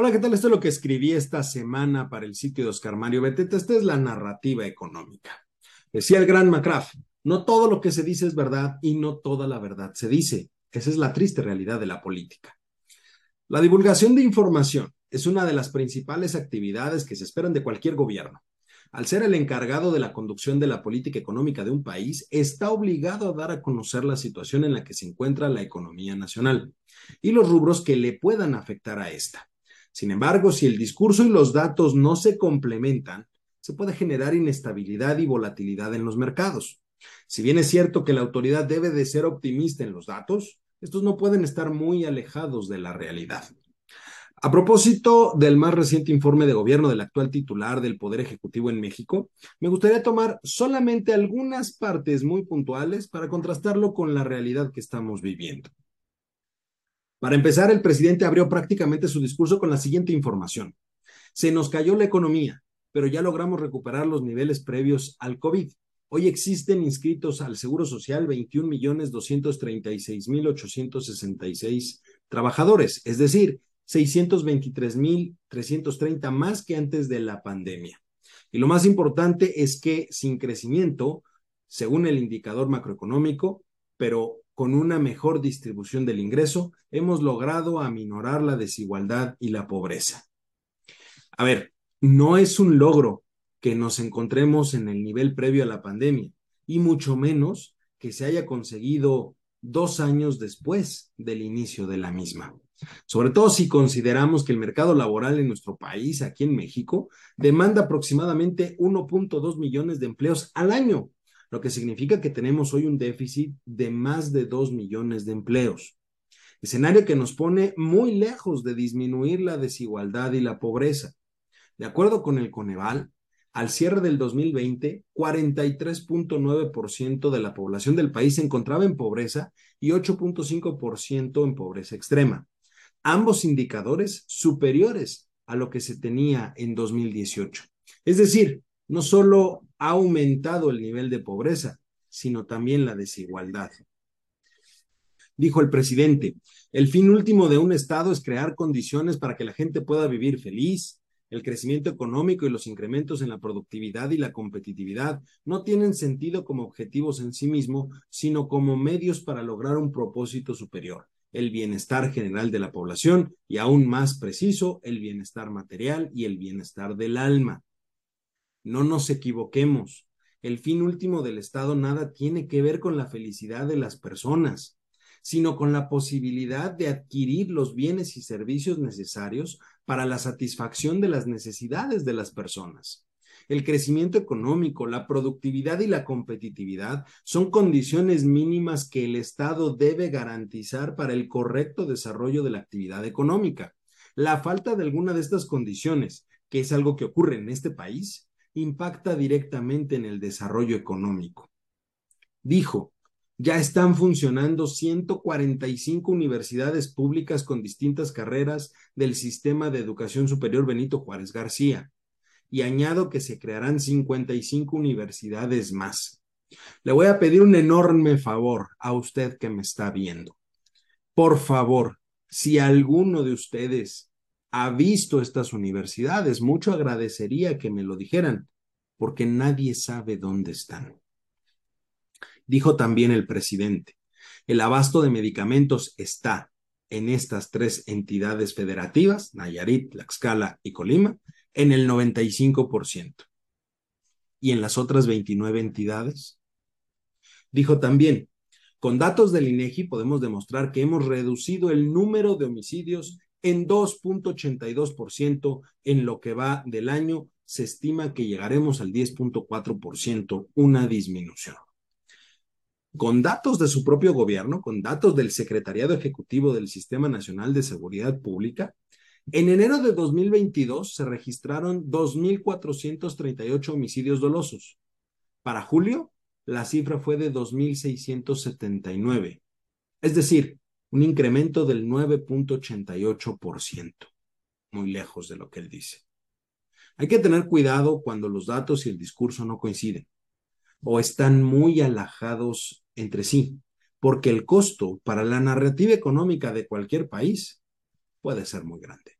Hola, ¿qué tal? Esto es lo que escribí esta semana para el sitio de Oscar Mario Beteta. Esta es la narrativa económica. Decía el gran McCraft, no todo lo que se dice es verdad y no toda la verdad se dice. Esa es la triste realidad de la política. La divulgación de información es una de las principales actividades que se esperan de cualquier gobierno. Al ser el encargado de la conducción de la política económica de un país, está obligado a dar a conocer la situación en la que se encuentra la economía nacional y los rubros que le puedan afectar a esta. Sin embargo, si el discurso y los datos no se complementan, se puede generar inestabilidad y volatilidad en los mercados. Si bien es cierto que la autoridad debe de ser optimista en los datos, estos no pueden estar muy alejados de la realidad. A propósito del más reciente informe de gobierno del actual titular del Poder Ejecutivo en México, me gustaría tomar solamente algunas partes muy puntuales para contrastarlo con la realidad que estamos viviendo. Para empezar, el presidente abrió prácticamente su discurso con la siguiente información. Se nos cayó la economía, pero ya logramos recuperar los niveles previos al COVID. Hoy existen inscritos al Seguro Social 21.236.866 trabajadores, es decir, 623.330 más que antes de la pandemia. Y lo más importante es que sin crecimiento, según el indicador macroeconómico, pero con una mejor distribución del ingreso, hemos logrado aminorar la desigualdad y la pobreza. A ver, no es un logro que nos encontremos en el nivel previo a la pandemia, y mucho menos que se haya conseguido dos años después del inicio de la misma. Sobre todo si consideramos que el mercado laboral en nuestro país, aquí en México, demanda aproximadamente 1.2 millones de empleos al año, lo que significa que tenemos hoy un déficit de más de 2 millones de empleos. Escenario que nos pone muy lejos de disminuir la desigualdad y la pobreza. De acuerdo con el Coneval, al cierre del 2020, 43.9% de la población del país se encontraba en pobreza y 8.5% en pobreza extrema. Ambos indicadores superiores a lo que se tenía en 2018. Es decir, no solo ha aumentado el nivel de pobreza, sino también la desigualdad. Dijo el presidente, el fin último de un Estado es crear condiciones para que la gente pueda vivir feliz. El crecimiento económico y los incrementos en la productividad y la competitividad no tienen sentido como objetivos en sí mismo, sino como medios para lograr un propósito superior, el bienestar general de la población y aún más preciso, el bienestar material y el bienestar del alma. No nos equivoquemos. El fin último del Estado nada tiene que ver con la felicidad de las personas, sino con la posibilidad de adquirir los bienes y servicios necesarios para la satisfacción de las necesidades de las personas. El crecimiento económico, la productividad y la competitividad son condiciones mínimas que el Estado debe garantizar para el correcto desarrollo de la actividad económica. La falta de alguna de estas condiciones, que es algo que ocurre en este país, impacta directamente en el desarrollo económico. Dijo, ya están funcionando 145 universidades públicas con distintas carreras del sistema de educación superior Benito Juárez García. Y añado que se crearán 55 universidades más. Le voy a pedir un enorme favor a usted que me está viendo. Por favor, si alguno de ustedes ha visto estas universidades. Mucho agradecería que me lo dijeran, porque nadie sabe dónde están. Dijo también el presidente, el abasto de medicamentos está en estas tres entidades federativas, Nayarit, Tlaxcala y Colima, en el 95%. ¿Y en las otras 29 entidades? Dijo también, con datos del INEGI podemos demostrar que hemos reducido el número de homicidios en 2.82% en lo que va del año. Se estima que llegaremos al 10.4%, una disminución. Con datos de su propio gobierno, con datos del Secretariado Ejecutivo del Sistema Nacional de Seguridad Pública, en enero de 2022 se registraron 2.438 homicidios dolosos. Para julio, la cifra fue de 2.679. Es decir, un incremento del 9.88%, muy lejos de lo que él dice. Hay que tener cuidado cuando los datos y el discurso no coinciden o están muy alajados entre sí, porque el costo para la narrativa económica de cualquier país puede ser muy grande.